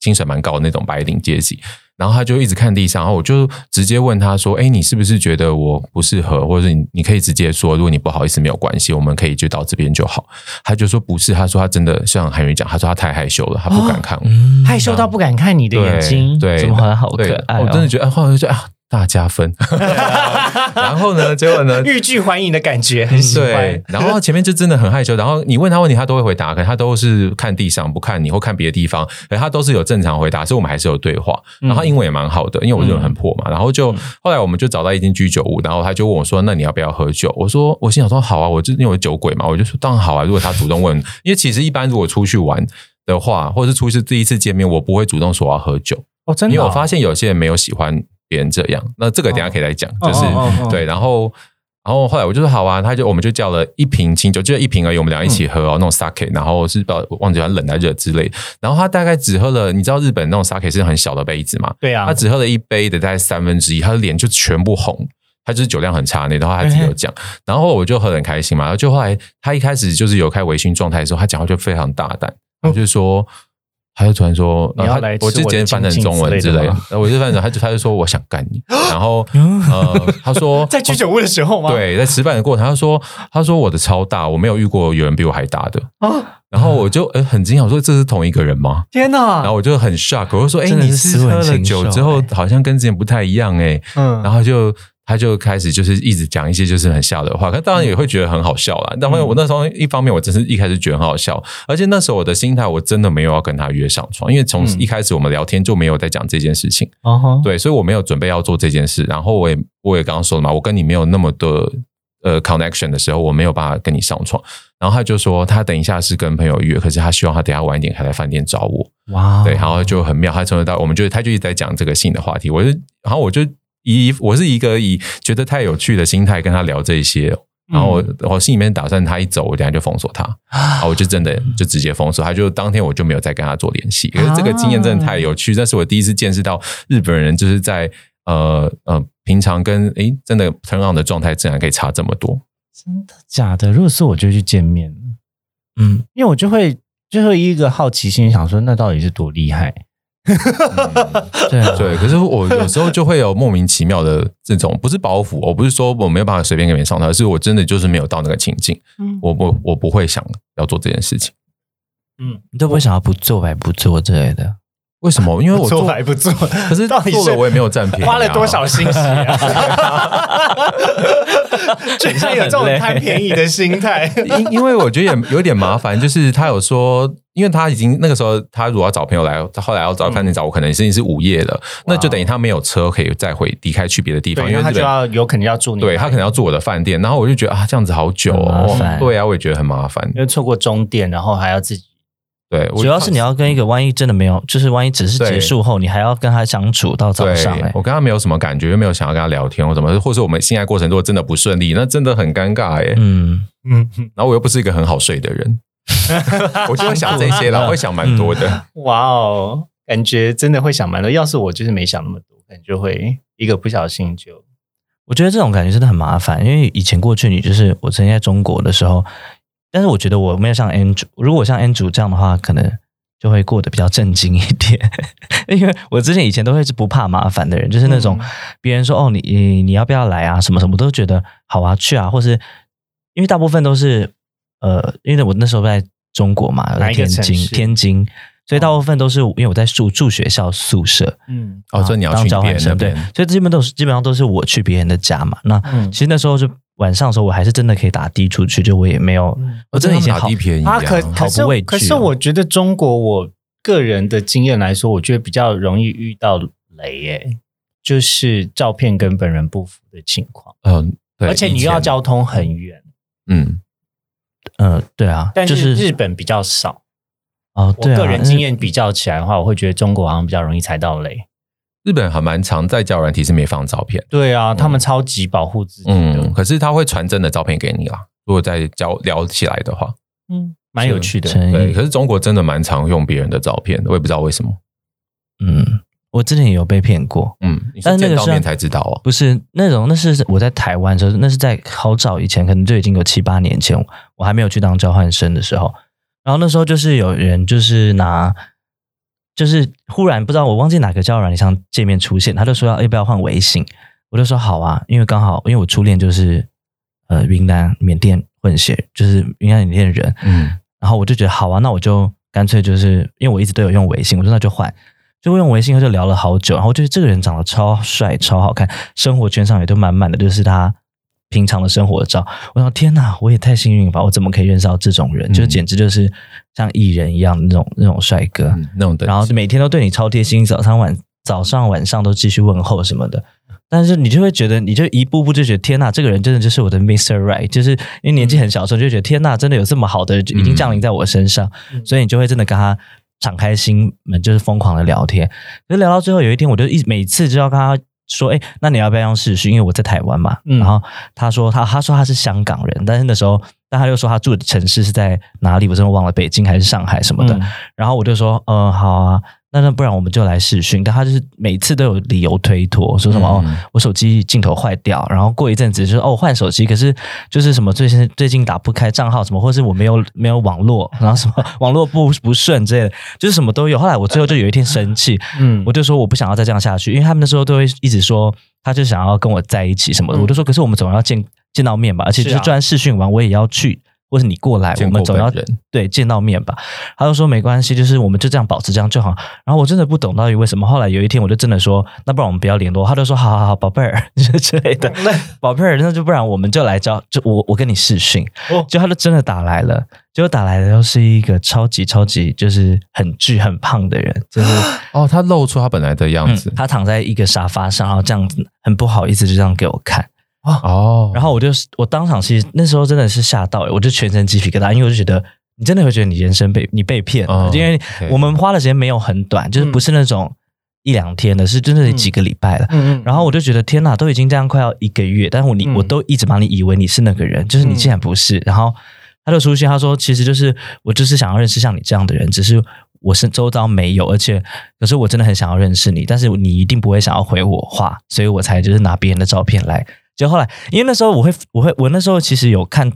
精神蛮高的那种白领阶级，然后他就一直看地上，然后我就直接问他说：“哎，你是不是觉得我不适合？或者是你你可以直接说，如果你不好意思没有关系，我们可以就到这边就好。”他就说不是，他说他真的像韩云讲，他说他太害羞了，他不敢看我。嗯害羞到不敢看你的眼睛。对，怎么好可爱哦我真的觉得，后来就啊，大加分。然后呢，结果呢，欲拒还迎的感觉，很喜对欢，。然后前面就真的很害羞，然后你问他问题，他都会回答，可能他都是看地上不看你，或看别的地方，可他都是有正常回答，所以我们还是有对话。然后英文也蛮好的，因为我日文很破嘛。然后就后来我们就找到一间居酒屋，然后他就问我说：“那你要不要喝酒？”我说：“我心想说好啊，我就因为我酒鬼嘛，我就说当然好啊。如果他主动问，因为其实一般如果出去玩的话，或者是出去第一次见面，我不会主动说我要喝酒。哦，真的哦，因为我发现有些人没有喜欢别人这样，那这个等下可以来讲，哦就是、哦哦哦对，然后然后后来我就说好啊，他就我们就叫了一瓶清酒，就一瓶而已，我们俩一起喝哦，那种 sake，然后是不知道忘记他冷还是热之类，然后他大概只喝了，你知道日本那种 sake 是很小的杯子嘛，对啊他，只喝了一杯的大概三分之一，他的脸就全部红。他就是酒量很差那种，然后他自己有讲，然后我就喝得很开心嘛。然后就后来他一开始就是有开微醺状态的时候，他讲话就非常大胆，他就说，他就突然说，你要我就来吃我的直接翻成中文之类的我就翻成，他就他就说我想干你，然后呃他说 在居酒屋的时候吗？对，在吃饭的过程，他说他说我的超大，我没有遇过有人比我还大的，啊，然后我就呃很惊讶，我说这是同一个人吗？天哪！然后我就很 shock，我就说：“哎、你是喝了酒之后哎，好像跟之前不太一样哎、嗯。然后就他就开始就是一直讲一些就是很笑的话，可当然也会觉得很好笑啦。但我那时候一方面我真是一开始觉得很好笑，而且那时候我的心态我真的没有要跟他约上床，因为从嗯一开始我们聊天就没有在讲这件事情，哦吼，对，所以我没有准备要做这件事。然后我也我也刚刚说了嘛，我跟你没有那么多呃 connection 的时候，我没有办法跟你上床。然后他就说他等一下是跟朋友约，可是他希望他等一下晚一点还来饭店找我。哇，对，然后就很妙，他从头到我们就他就一直在讲这个性的话题，我就然后我就以我是一个以觉得太有趣的心态跟他聊这些，然后我、我心里面打算他一走，我等下就封锁他，啊，我就真的就直接封锁，他就当天我就没有再跟他做联系。可是这个经验真的太有趣，这是我第一次见识到日本人就是在呃呃平常跟诶真的 turn on 的状态，竟然可以差这么多。真的假的？如果是我就去见面，嗯，因为我就会就会一个好奇心想说，那到底是多厉害？对啊，对，可是我有时候就会有莫名其妙的这种，不是包袱，我不是说我没有办法随便给别人上台，而是我真的就是没有到那个情境，嗯我不我不会想要做这件事情。嗯你都不会想要不做白不做之类的。为什么？因为我做白，不做，可是到底是做了我也没有占便宜、啊，花了多少心血啊？居然有这种贪便宜的心态，因因为我觉得也有点麻烦，就是他有说因为他已经那个时候，他如果要找朋友来，后来要找饭店找我，可能已经是午夜了，那就等于他没有车可以再回离开去别的地方，因为他就要有可能要住你，对他可能要住我的饭店，然后我就觉得啊，这样子好久哦烦，对啊，我也觉得很麻烦因，为错过终点，然后还要自己。对，主要是你要跟一个万一真的没有，就是万一只是结束后，你还要跟他相处到早上、我跟他没有什么感觉，又没有想要跟他聊天或什么，或者我们性爱过程如果真的不顺利，那真的很尴尬哎。嗯，嗯，然后我又不是一个很好睡的人，我就会想这些啦，我会想蛮多的。哇哦，感觉真的会想蛮多。要是我就是没想那么多，可能就会一个不小心就我觉得这种感觉真的很麻烦，因为以前过去你就是我曾经在中国的时候，但是我觉得我没有像 Andrew，如果像 Andrew 这样的话，可能就会过得比较震惊一点，因为我之前以前都会是不怕麻烦的人，就是那种嗯别人说哦你你你要不要来啊什么什么，我都觉得好啊去啊，或是因为大部分都是呃，因为我那时候在中国嘛，哪一个天津天津，所以大部分都是因为我在住住学校宿舍，嗯。哦，所以你要当去别交换生，对所以基本都是基本上都是我去别人的家嘛。那、嗯。其实那时候就晚上的时候，我还是真的可以打的出去，就我也没有，嗯我真的以前好便宜啊，可可是我觉得中国我个人的经验来说，我觉得比较容易遇到雷耶，就是照片跟本人不符的情况，嗯，对，而且你又要交通很远，嗯，呃，对啊，但就是日本比较少。哦，我对啊，个人经验比较起来的话，我会觉得中国好像比较容易踩到雷。日本还蛮常在交友软体是没放照片，对啊，他们超级保护自己嗯，可是他会传真的照片给你啦。如果在交聊起来的话，嗯，蛮有趣的。对，可是中国真的蛮常用别人的照片，我也不知道为什么。嗯，我之前也有被骗过。嗯，但是那个是才知道哦。不是那种，那是我在台湾的时候，那是在好早以前，可能就已经有七八年前，我还没有去当交换生的时候。然后那时候就是有人就是拿，就是忽然不知道我忘记哪个交友软件上界面出现，他就说要要不要换微信，我就说好啊，因为刚好因为我初恋就是呃云南缅甸混血，就是云南缅甸人，嗯，然后我就觉得好啊，那我就干脆就是因为我一直都有用微信，我说那就换。就用微信，他就聊了好久，然后我觉得这个人长得超帅、超好看，生活圈上也都满满的，就是他平常的生活照。我想，天哪，我也太幸运了吧！我怎么可以认识到这种人？嗯就简直就是像艺人一样的那种那种帅哥，嗯那种的，然后每天都对你超贴心，早上晚早上晚上都继续问候什么的。但是你就会觉得，你就一步步就觉得天呐，这个人真的就是我的 Mr. Right，就是因为年纪很小的时候就觉得天呐，真的有这么好的人已经降临在我身上，嗯所以你就会真的跟他敞开心门，就是疯狂的聊天。可是聊到最后有一天，我就一每次就要跟他说，哎，那你要不要用视讯？因为我在台湾嘛。嗯然后他说他他说他是香港人，但是那时候但他又说他住的城市是在哪里，我真的忘了，北京还是上海什么的。嗯然后我就说，呃，好啊，那那不然我们就来试训。但他就是每次都有理由推脱，说什么、嗯哦，我手机镜头坏掉，然后过一阵子就说哦换手机，可是就是什么最近最近打不开账号什么，或是我没有没有网络，然后什么网络不不顺之类的，就是什么都有。后来我最后就有一天生气，嗯我就说我不想要再这样下去，因为他们那时候都会一直说，他就想要跟我在一起什么的，嗯我就说可是我们总要见见到面吧，而且就是啊就算视讯完我也要去。或是你过来，我们总要对见到面吧。他就说没关系，就是我们就这样保持这样就好。然后我真的不懂到底为什么。后来有一天，我就真的说，那不然我们不要联络。他就说好好好，宝贝儿 之类的，宝贝儿，那就不然我们就来交，就我我跟你试训。哦就他就真的打来了，结果打来的又是一个超级超级就是很巨很胖的人，就是。哦，他露出他本来的样嗯子，他躺在一个沙发上，然后这样子很不好意思就这样给我看，哦，然后我就我当场其实那时候真的是吓到，我就全身鸡皮疙瘩，因为我就觉得你真的会觉得你人生被你被骗了，哦因为我们花的时间没有很短，就是不是那种一两天的，是真的是几个礼拜了。然后我就觉得天哪，都已经这样快要一个月，但是我你、嗯我都一直把你以为你是那个人，就是你竟然不是。然后他就出现，他说其实就是我就是想要认识像你这样的人，只是我是周遭没有，而且可是我真的很想要认识你，但是你一定不会想要回我话，所以我才就是拿别人的照片来。结果后来，因为那时候我会我会我那时候其实有看。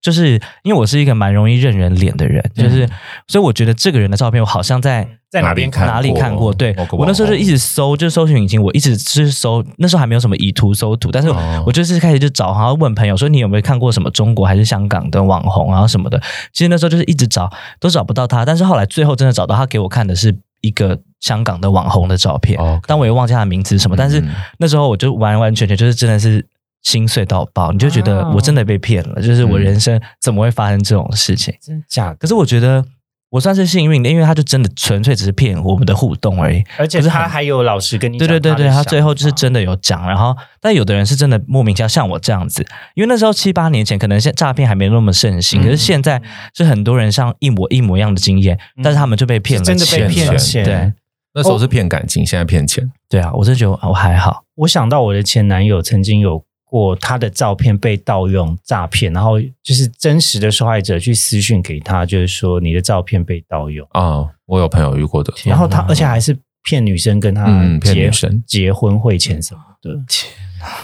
就是因为我是一个蛮容易认人脸的人，就是、嗯所以我觉得这个人的照片我好像在在哪边看哪里看过？对我那时候就一直搜，就是搜寻引擎，我一直是搜，那时候还没有什么以图搜图，但是哦我就是开始就找，然后问朋友说你有没有看过什么中国还是香港的网红，然后什么的。其实那时候就是一直找，都找不到他，但是后来最后真的找到他给我看的是一个香港的网红的照片，哦但我也忘记他的名字什么，但是嗯那时候我就完完全全就是真的是。心碎到爆，你就觉得哦我真的被骗了，就是我嗯人生怎么会发生这种事情？真假？可是我觉得我算是幸运的，因为他就真的纯粹只是骗我们的互动而已。而是他还有老师跟你讲对对对对，他最后就是真的有讲，然后但有的人是真的莫名其妙，像我这样子，因为那时候七八年前可能现诈骗还没那么盛行，嗯可是现在是很多人像一模一模一样的经验，但是他们就被骗了是真的被骗了。对那时候是骗感情，现在骗钱。对啊，我是觉得我还好，我想到我的前男友曾经有过他的照片被盗用诈骗，然后就是真实的受害者去私讯给他，就是说你的照片被盗用，啊、我有朋友遇过的，然后他而且还是骗女生跟他结、女生结婚汇钱什么的，天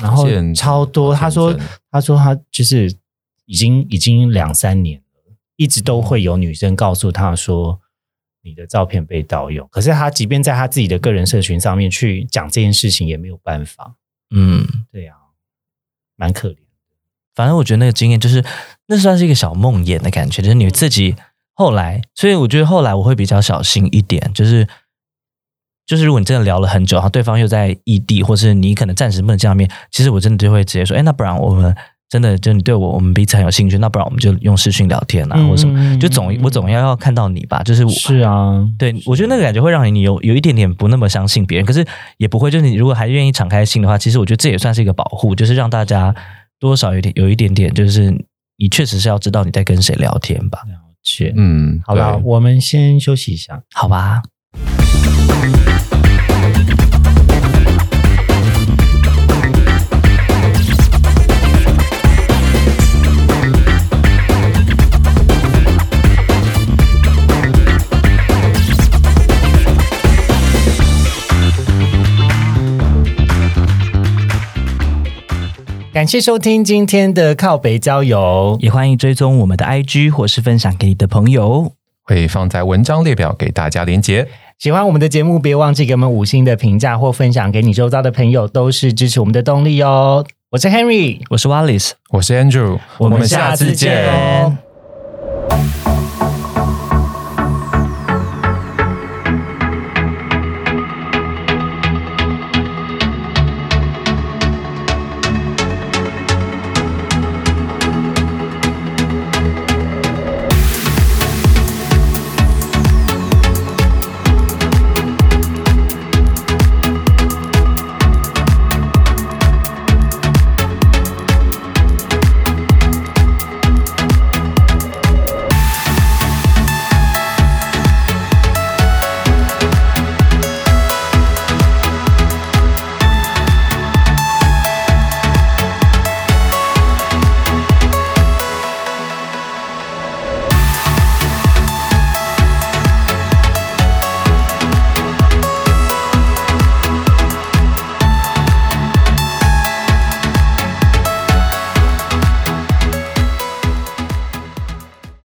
然后超多。他说他说他就是已经已经两三年了，一直都会有女生告诉他说。你的照片被盗用，可是他即便在他自己的个人社群上面去讲这件事情，也没有办法。嗯。对呀、蛮可怜。反正我觉得那个经验就是，那算是一个小梦魇的感觉，就是你自己后来，所以我觉得后来我会比较小心一点，就是就是如果你真的聊了很久，然后对方又在异地，或是你可能暂时不能见面，其实我真的就会直接说，哎，那不然我们真的就你对我我们彼此很有兴趣，那不然我们就用视讯聊天啊，嗯或什么，就总我总要要看到你吧，就是我是啊，对，我觉得那个感觉会让你有有一点点不那么相信别人，可是也不会，就是你如果还愿意敞开心的话，其实我觉得这也算是一个保护，就是让大家多少有点有一点点，就是你确实是要知道你在跟谁聊天吧，了解。嗯，好吧，我们先休息一下。好吧？感谢收听今天的靠北郊游。也欢迎追踪我们的 IG 或是分享给你的朋友。会放在文章列表给大家连接。喜欢我们的节目，别忘记给我们五星的评价或分享给你周遭的朋友，都是支持我们的动力哦。我是 Henry，我是 Wallace，我是 Andrew，我们下次见哦。